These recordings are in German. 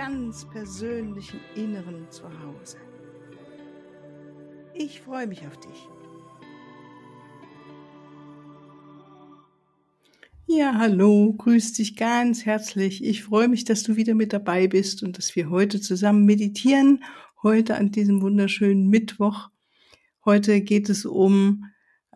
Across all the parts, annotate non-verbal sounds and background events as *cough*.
ganz persönlichen Inneren zu Hause. Ich freue mich auf dich. Ja, hallo, grüß dich ganz herzlich. Ich freue mich, dass du wieder mit dabei bist und dass wir heute zusammen meditieren. Heute an diesem wunderschönen Mittwoch. Heute geht es um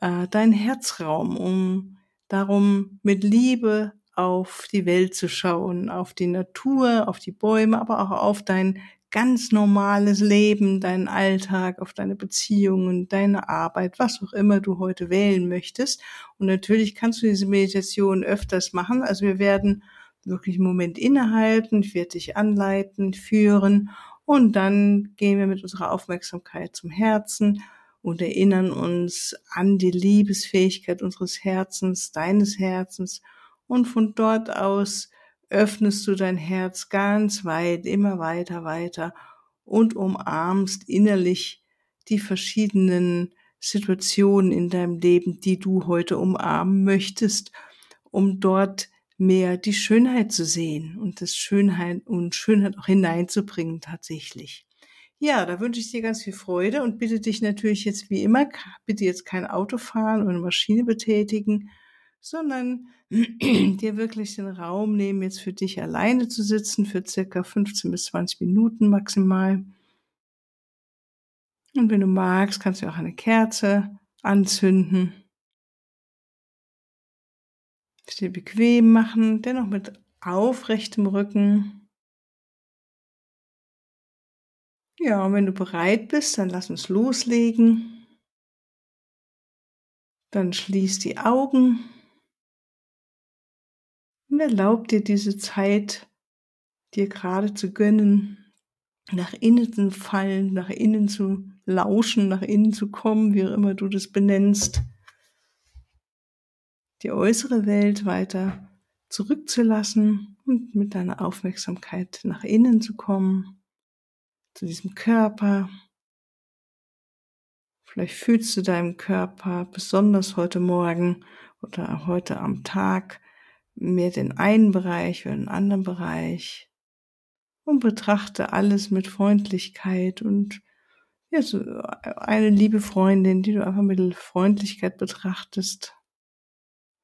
äh, deinen Herzraum, um darum, mit Liebe auf die Welt zu schauen, auf die Natur, auf die Bäume, aber auch auf dein ganz normales Leben, deinen Alltag, auf deine Beziehungen, deine Arbeit, was auch immer du heute wählen möchtest. Und natürlich kannst du diese Meditation öfters machen. Also wir werden wirklich einen Moment innehalten, ich werde dich anleiten, führen und dann gehen wir mit unserer Aufmerksamkeit zum Herzen und erinnern uns an die Liebesfähigkeit unseres Herzens, deines Herzens und von dort aus öffnest du dein Herz ganz weit, immer weiter, weiter und umarmst innerlich die verschiedenen Situationen in deinem Leben, die du heute umarmen möchtest, um dort mehr die Schönheit zu sehen und das Schönheit und Schönheit auch hineinzubringen tatsächlich. Ja, da wünsche ich dir ganz viel Freude und bitte dich natürlich jetzt wie immer, bitte jetzt kein Auto fahren oder eine Maschine betätigen, sondern *clears throat* dir wirklich den Raum nehmen, jetzt für dich alleine zu sitzen, für circa 15 bis 20 Minuten maximal. Und wenn du magst, kannst du auch eine Kerze anzünden. Es dir bequem machen, dennoch mit aufrechtem Rücken. Ja, und wenn du bereit bist, dann lass uns loslegen. Dann schließ die Augen. Und erlaub dir diese Zeit, dir gerade zu gönnen, nach innen zu fallen, nach innen zu lauschen, nach innen zu kommen, wie auch immer du das benennst. Die äußere Welt weiter zurückzulassen und mit deiner Aufmerksamkeit nach innen zu kommen, zu diesem Körper. Vielleicht fühlst du deinem Körper besonders heute Morgen oder heute am Tag mehr den einen Bereich oder den anderen Bereich und betrachte alles mit Freundlichkeit und ja, so eine liebe Freundin, die du einfach mit Freundlichkeit betrachtest.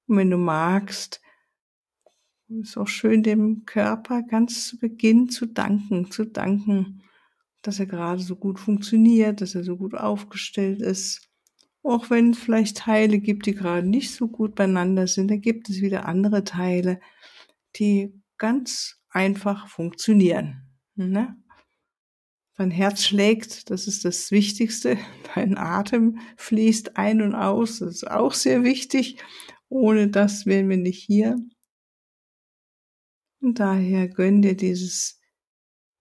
Und wenn du magst, ist auch schön dem Körper ganz zu Beginn zu danken, zu danken, dass er gerade so gut funktioniert, dass er so gut aufgestellt ist auch wenn es vielleicht Teile gibt, die gerade nicht so gut beieinander sind, da gibt es wieder andere Teile, die ganz einfach funktionieren. Ne? Dein Herz schlägt, das ist das Wichtigste. *laughs* Dein Atem fließt ein und aus, das ist auch sehr wichtig. Ohne das wären wir nicht hier. Und daher gönn dir dieses,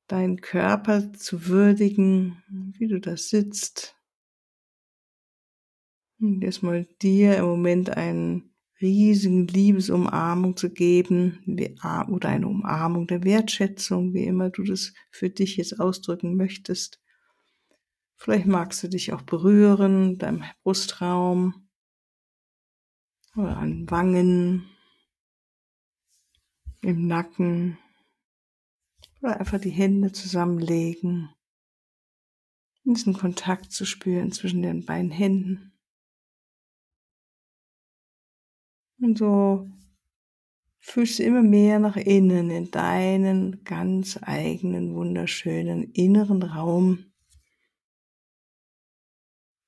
deinen Körper zu würdigen, wie du da sitzt, erstmal dir im Moment einen riesigen Liebesumarmung zu geben oder eine Umarmung der Wertschätzung, wie immer du das für dich jetzt ausdrücken möchtest. Vielleicht magst du dich auch berühren, deinem Brustraum oder an Wangen, im Nacken oder einfach die Hände zusammenlegen, diesen Kontakt zu spüren zwischen den beiden Händen. Und so fühlst du immer mehr nach innen in deinen ganz eigenen, wunderschönen inneren Raum.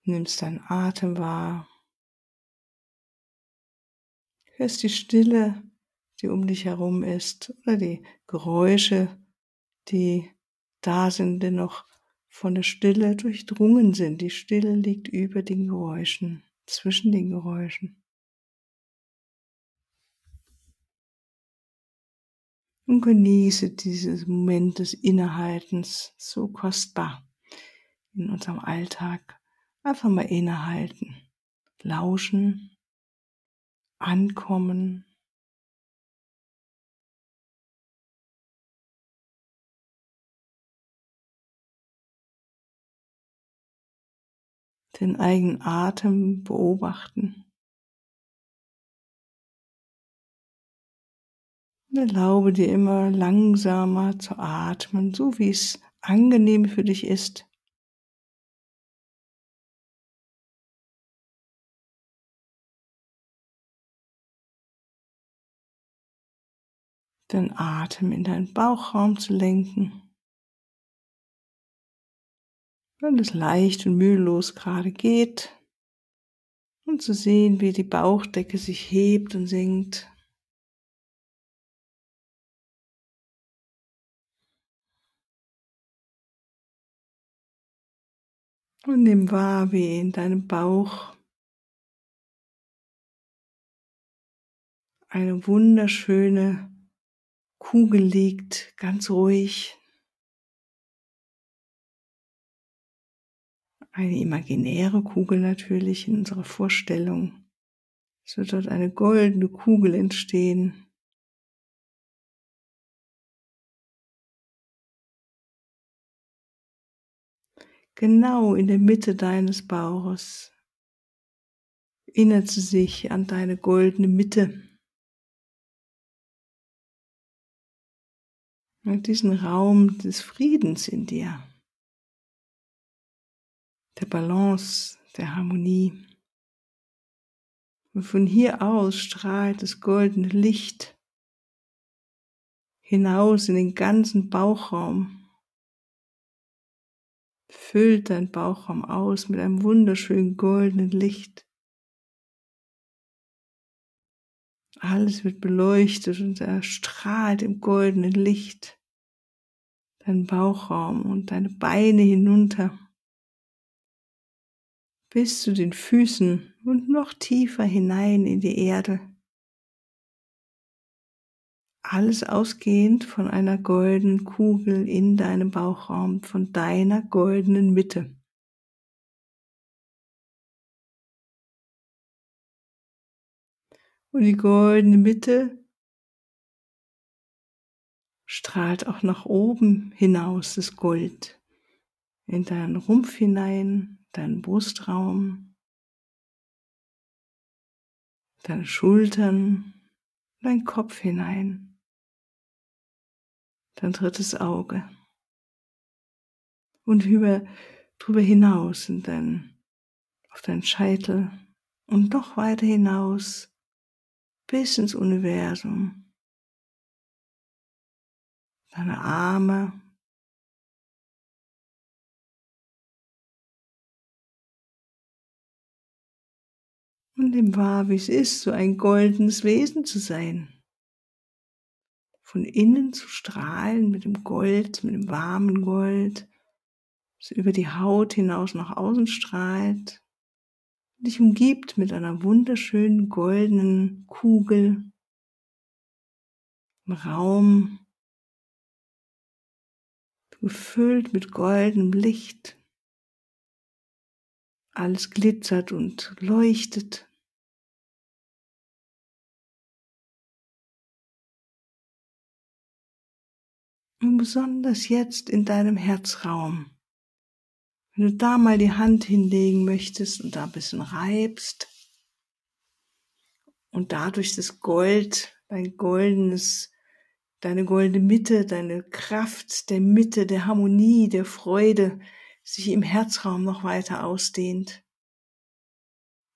Nimmst deinen Atem wahr. Hörst die Stille, die um dich herum ist, oder die Geräusche, die da sind, dennoch von der Stille durchdrungen sind. Die Stille liegt über den Geräuschen, zwischen den Geräuschen. Und genieße dieses Moment des Innehaltens, so kostbar in unserem Alltag. Einfach mal innehalten, lauschen, ankommen. Den eigenen Atem beobachten. Erlaube dir immer langsamer zu atmen, so wie es angenehm für dich ist. Den Atem in deinen Bauchraum zu lenken. Wenn es leicht und mühelos gerade geht. Und zu sehen, wie die Bauchdecke sich hebt und senkt. Und nimm wahr, wie in deinem Bauch eine wunderschöne Kugel liegt, ganz ruhig. Eine imaginäre Kugel natürlich in unserer Vorstellung. Es wird dort eine goldene Kugel entstehen. Genau in der Mitte deines Bauches. Erinnert sie sich an deine goldene Mitte. Und diesen Raum des Friedens in dir, der Balance, der Harmonie. Und von hier aus strahlt das goldene Licht hinaus in den ganzen Bauchraum füllt dein Bauchraum aus mit einem wunderschönen goldenen Licht. Alles wird beleuchtet und erstrahlt im goldenen Licht. Dein Bauchraum und deine Beine hinunter bis zu den Füßen und noch tiefer hinein in die Erde. Alles ausgehend von einer goldenen Kugel in deinem Bauchraum, von deiner goldenen Mitte. Und die goldene Mitte strahlt auch nach oben hinaus das Gold in deinen Rumpf hinein, deinen Brustraum, deine Schultern, dein Kopf hinein dein drittes Auge. Und über, drüber hinaus in dein, auf deinen Scheitel. Und noch weiter hinaus bis ins Universum. Deine Arme, und dem wahr, wie es ist, so ein goldenes Wesen zu sein von innen zu strahlen mit dem Gold, mit dem warmen Gold, das über die Haut hinaus nach außen strahlt, dich umgibt mit einer wunderschönen goldenen Kugel im Raum, gefüllt mit goldenem Licht. Alles glitzert und leuchtet. Und besonders jetzt in deinem Herzraum. Wenn du da mal die Hand hinlegen möchtest und da ein bisschen reibst und dadurch das Gold, dein goldenes, deine goldene Mitte, deine Kraft der Mitte, der Harmonie, der Freude sich im Herzraum noch weiter ausdehnt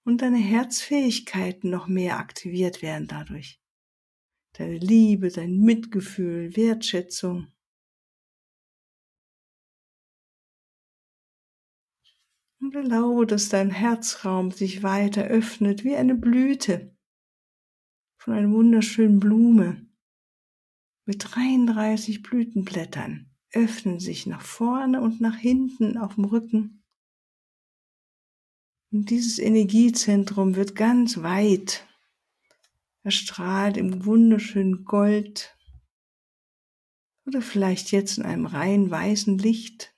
und deine Herzfähigkeiten noch mehr aktiviert werden dadurch. Deine Liebe, dein Mitgefühl, Wertschätzung. Und erlaube, dass dein Herzraum sich weiter öffnet wie eine Blüte von einer wunderschönen Blume mit 33 Blütenblättern öffnen sich nach vorne und nach hinten auf dem Rücken. Und dieses Energiezentrum wird ganz weit. Er strahlt im wunderschönen Gold Oder vielleicht jetzt in einem rein weißen Licht.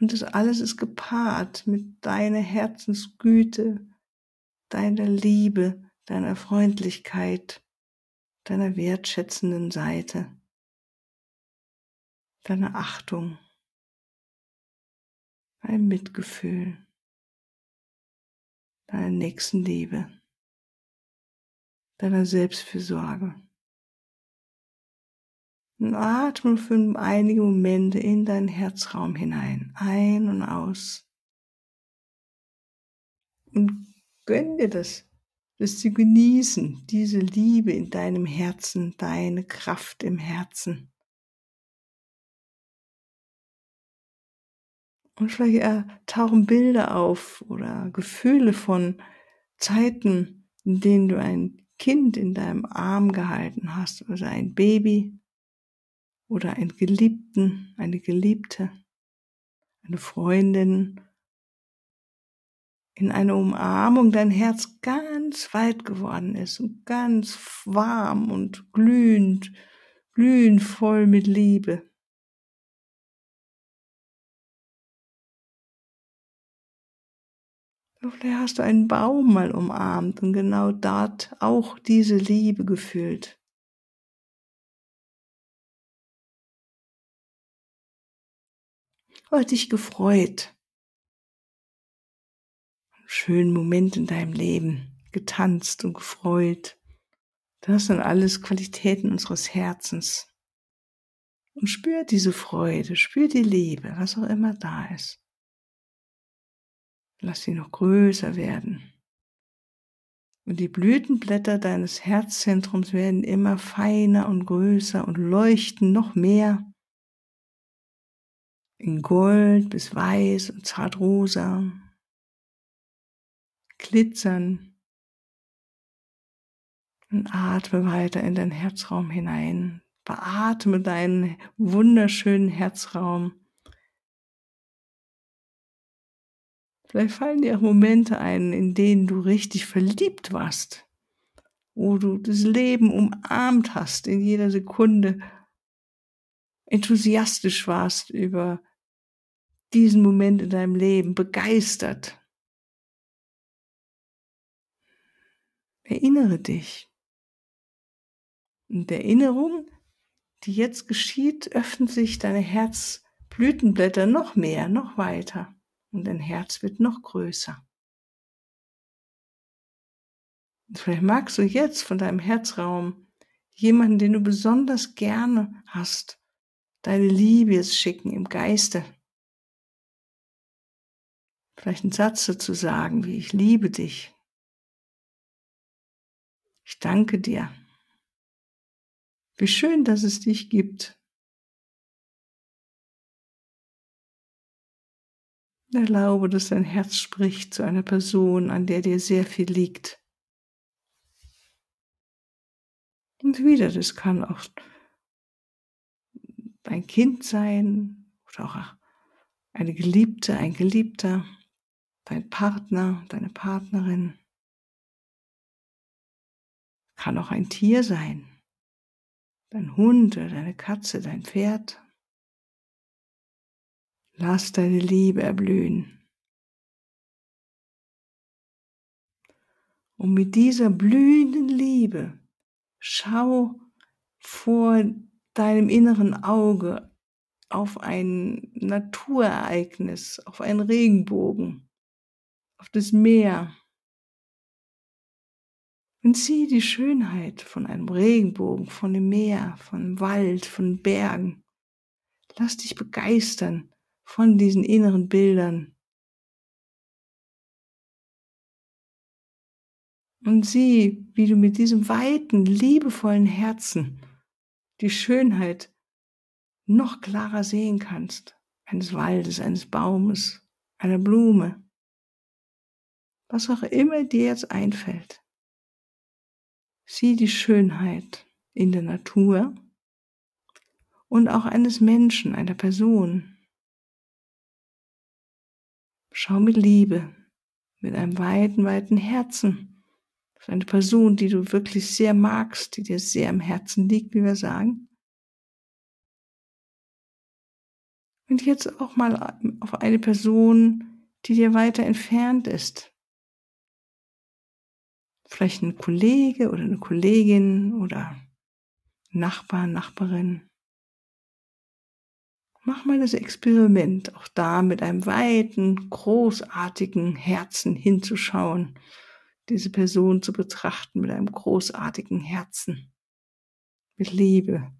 Und das alles ist gepaart mit deiner Herzensgüte, deiner Liebe, deiner Freundlichkeit, deiner wertschätzenden Seite, deiner Achtung, deinem Mitgefühl, deiner Nächstenliebe, deiner Selbstfürsorge. Und atme für einige Momente in deinen Herzraum hinein, ein und aus. Und gönn dir das, das zu genießen, diese Liebe in deinem Herzen, deine Kraft im Herzen. Und vielleicht äh, tauchen Bilder auf oder Gefühle von Zeiten, in denen du ein Kind in deinem Arm gehalten hast oder ein Baby oder einen Geliebten, eine Geliebte, eine Freundin, in einer Umarmung dein Herz ganz weit geworden ist und ganz warm und glühend, glühend voll mit Liebe. Vielleicht hast du einen Baum mal umarmt und genau dort auch diese Liebe gefühlt. Oder dich gefreut. Einen schönen Moment in deinem Leben getanzt und gefreut. Das sind alles Qualitäten unseres Herzens. Und spür diese Freude, spür die Liebe, was auch immer da ist. Lass sie noch größer werden. Und die Blütenblätter deines Herzzentrums werden immer feiner und größer und leuchten noch mehr in Gold bis Weiß und zartrosa, glitzern. Und atme weiter in deinen Herzraum hinein. Beatme deinen wunderschönen Herzraum. Vielleicht fallen dir auch Momente ein, in denen du richtig verliebt warst, wo du das Leben umarmt hast in jeder Sekunde, enthusiastisch warst über diesen Moment in deinem Leben, begeistert. Erinnere dich. Und der Erinnerung, die jetzt geschieht, öffnen sich deine Herzblütenblätter noch mehr, noch weiter und dein Herz wird noch größer. Und vielleicht magst du jetzt von deinem Herzraum jemanden, den du besonders gerne hast, deine Liebe jetzt schicken im Geiste. Vielleicht einen Satz dazu sagen, wie ich liebe dich. Ich danke dir. Wie schön, dass es dich gibt. Erlaube, dass dein Herz spricht zu einer Person, an der dir sehr viel liegt. Und wieder, das kann auch dein Kind sein oder auch eine Geliebte, ein Geliebter, dein Partner, deine Partnerin. Kann auch ein Tier sein, dein Hund oder deine Katze, dein Pferd. Lass deine Liebe erblühen. Und mit dieser blühenden Liebe schau vor deinem inneren Auge auf ein Naturereignis, auf einen Regenbogen, auf das Meer. Und sieh die Schönheit von einem Regenbogen, von dem Meer, von Wald, von Bergen. Lass dich begeistern von diesen inneren Bildern. Und sieh, wie du mit diesem weiten, liebevollen Herzen die Schönheit noch klarer sehen kannst, eines Waldes, eines Baumes, einer Blume, was auch immer dir jetzt einfällt. Sieh die Schönheit in der Natur und auch eines Menschen, einer Person, Schau mit Liebe, mit einem weiten, weiten Herzen auf eine Person, die du wirklich sehr magst, die dir sehr am Herzen liegt, wie wir sagen. Und jetzt auch mal auf eine Person, die dir weiter entfernt ist. Vielleicht ein Kollege oder eine Kollegin oder Nachbar, Nachbarin. Mach mal das Experiment, auch da mit einem weiten, großartigen Herzen hinzuschauen, diese Person zu betrachten mit einem großartigen Herzen, mit Liebe.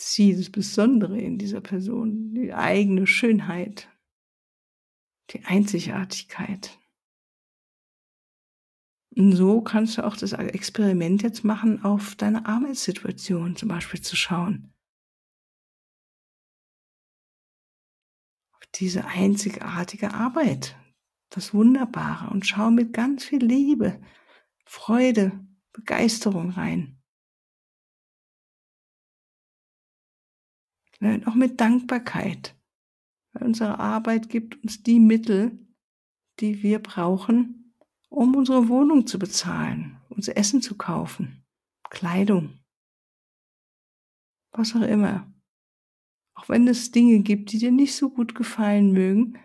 Sieh das Besondere in dieser Person, die eigene Schönheit, die Einzigartigkeit. Und so kannst du auch das Experiment jetzt machen, auf deine Arbeitssituation zum Beispiel zu schauen. Auf diese einzigartige Arbeit, das Wunderbare und schau mit ganz viel Liebe, Freude, Begeisterung rein. Und auch mit Dankbarkeit. Weil unsere Arbeit gibt uns die Mittel, die wir brauchen, um unsere Wohnung zu bezahlen, uns Essen zu kaufen, Kleidung, was auch immer. Auch wenn es Dinge gibt, die dir nicht so gut gefallen mögen,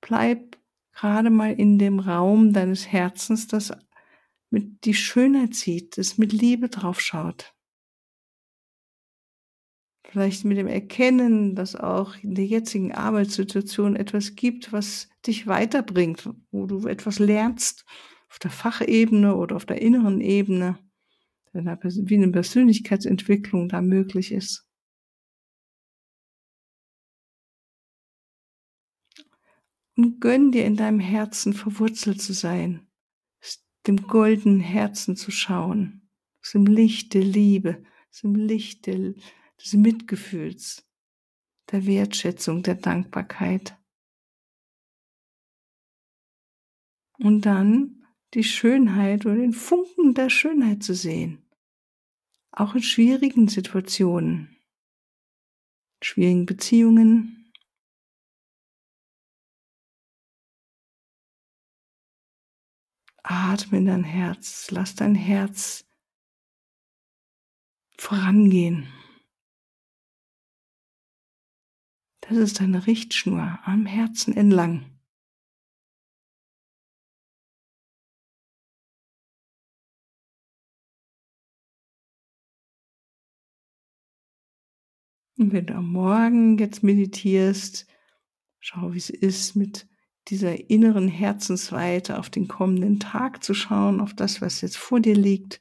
bleib gerade mal in dem Raum deines Herzens, das mit die Schönheit sieht, das mit Liebe drauf schaut. Vielleicht mit dem Erkennen, dass auch in der jetzigen Arbeitssituation etwas gibt, was dich weiterbringt, wo du etwas lernst, auf der Fachebene oder auf der inneren Ebene, wie eine Persönlichkeitsentwicklung da möglich ist. Und gönn dir in deinem Herzen verwurzelt zu sein, dem goldenen Herzen zu schauen, dem Licht der Liebe, dem Licht der des Mitgefühls, der Wertschätzung, der Dankbarkeit. Und dann die Schönheit oder den Funken der Schönheit zu sehen. Auch in schwierigen Situationen, schwierigen Beziehungen. Atme in dein Herz, lass dein Herz vorangehen. Das ist eine Richtschnur am Herzen entlang. Und wenn du am Morgen jetzt meditierst, schau, wie es ist, mit dieser inneren Herzensweite auf den kommenden Tag zu schauen, auf das, was jetzt vor dir liegt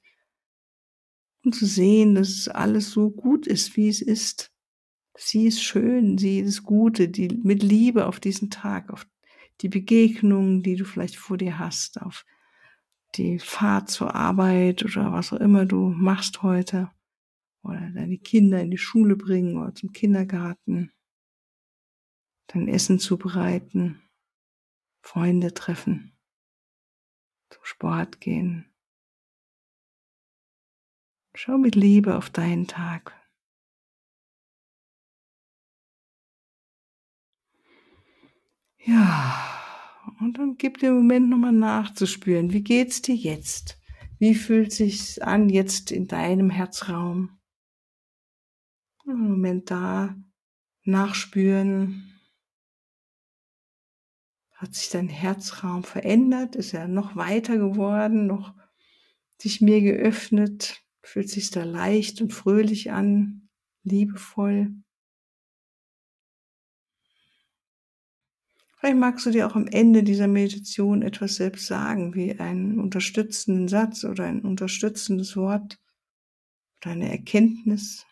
und zu sehen, dass es alles so gut ist, wie es ist. Sie ist schön, sie ist Gute, die mit Liebe auf diesen Tag, auf die Begegnungen, die du vielleicht vor dir hast, auf die Fahrt zur Arbeit oder was auch immer du machst heute oder deine Kinder in die Schule bringen oder zum Kindergarten, dein Essen zubereiten, Freunde treffen, zum Sport gehen. Schau mit Liebe auf deinen Tag. Ja, und dann gib dir einen Moment nochmal nachzuspüren. Wie geht's dir jetzt? Wie fühlt sich's an jetzt in deinem Herzraum? Einen Moment da nachspüren. Hat sich dein Herzraum verändert? Ist er noch weiter geworden? Noch sich mehr geöffnet? Fühlt sich da leicht und fröhlich an? Liebevoll? Vielleicht magst du dir auch am Ende dieser Meditation etwas selbst sagen, wie einen unterstützenden Satz oder ein unterstützendes Wort oder eine Erkenntnis.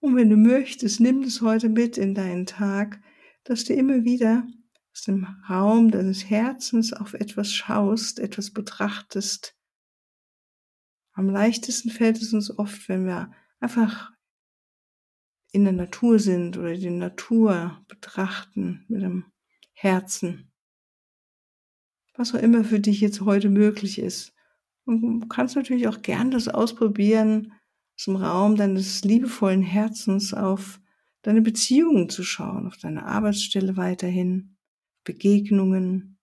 Und wenn du möchtest, nimm es heute mit in deinen Tag, dass du immer wieder aus dem Raum deines Herzens auf etwas schaust, etwas betrachtest. Am leichtesten fällt es uns oft, wenn wir einfach in der Natur sind oder die Natur betrachten mit dem Herzen. Was auch immer für dich jetzt heute möglich ist. Und du kannst natürlich auch gern das ausprobieren, aus dem Raum deines liebevollen Herzens auf deine Beziehungen zu schauen, auf deine Arbeitsstelle weiterhin, Begegnungen,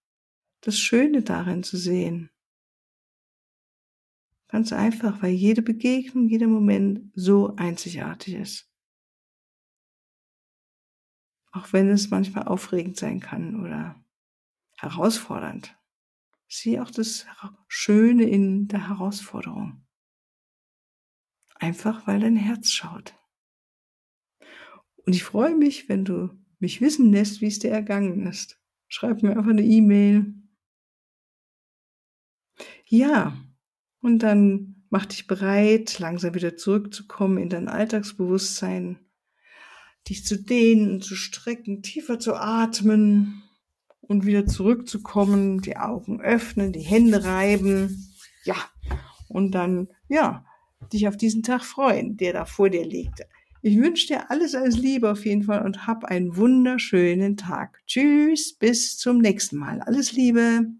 das Schöne darin zu sehen. Ganz einfach, weil jede Begegnung, jeder Moment so einzigartig ist. Auch wenn es manchmal aufregend sein kann oder herausfordernd. Sieh auch das Schöne in der Herausforderung. Einfach weil dein Herz schaut. Und ich freue mich, wenn du mich wissen lässt, wie es dir ergangen ist. Schreib mir einfach eine E-Mail. Ja, und dann mach dich bereit, langsam wieder zurückzukommen in dein Alltagsbewusstsein, dich zu dehnen, zu strecken, tiefer zu atmen und wieder zurückzukommen, die Augen öffnen, die Hände reiben. Ja, und dann, ja, dich auf diesen Tag freuen, der da vor dir liegt. Ich wünsche dir alles als Liebe auf jeden Fall und hab einen wunderschönen Tag. Tschüss, bis zum nächsten Mal. Alles Liebe.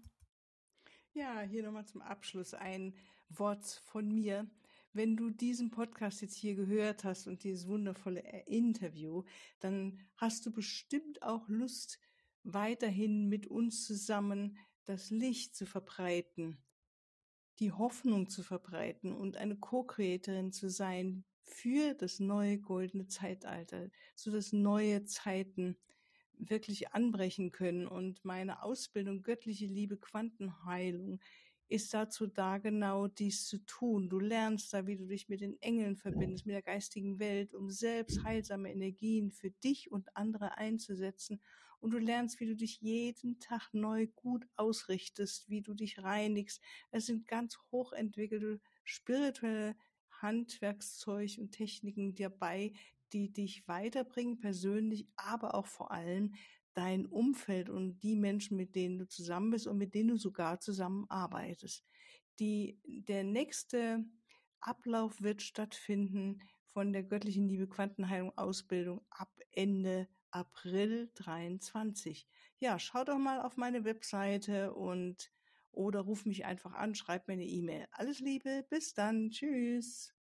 Ja, hier nochmal zum Abschluss ein Wort von mir. Wenn du diesen Podcast jetzt hier gehört hast und dieses wundervolle Interview, dann hast du bestimmt auch Lust, weiterhin mit uns zusammen das Licht zu verbreiten, die Hoffnung zu verbreiten und eine Co-Creatorin zu sein für das neue goldene Zeitalter, so dass neue Zeiten wirklich anbrechen können. Und meine Ausbildung Göttliche Liebe Quantenheilung ist dazu da, genau dies zu tun. Du lernst da, wie du dich mit den Engeln verbindest, mit der geistigen Welt, um selbst heilsame Energien für dich und andere einzusetzen. Und du lernst, wie du dich jeden Tag neu gut ausrichtest, wie du dich reinigst. Es sind ganz hochentwickelte spirituelle Handwerkszeug und Techniken dabei, die dich weiterbringen, persönlich, aber auch vor allem dein Umfeld und die Menschen, mit denen du zusammen bist und mit denen du sogar zusammenarbeitest. Die, der nächste Ablauf wird stattfinden von der göttlichen Liebe Quantenheilung Ausbildung ab Ende April 23. Ja, schau doch mal auf meine Webseite und oder ruf mich einfach an, schreib mir eine E-Mail. Alles Liebe, bis dann, tschüss.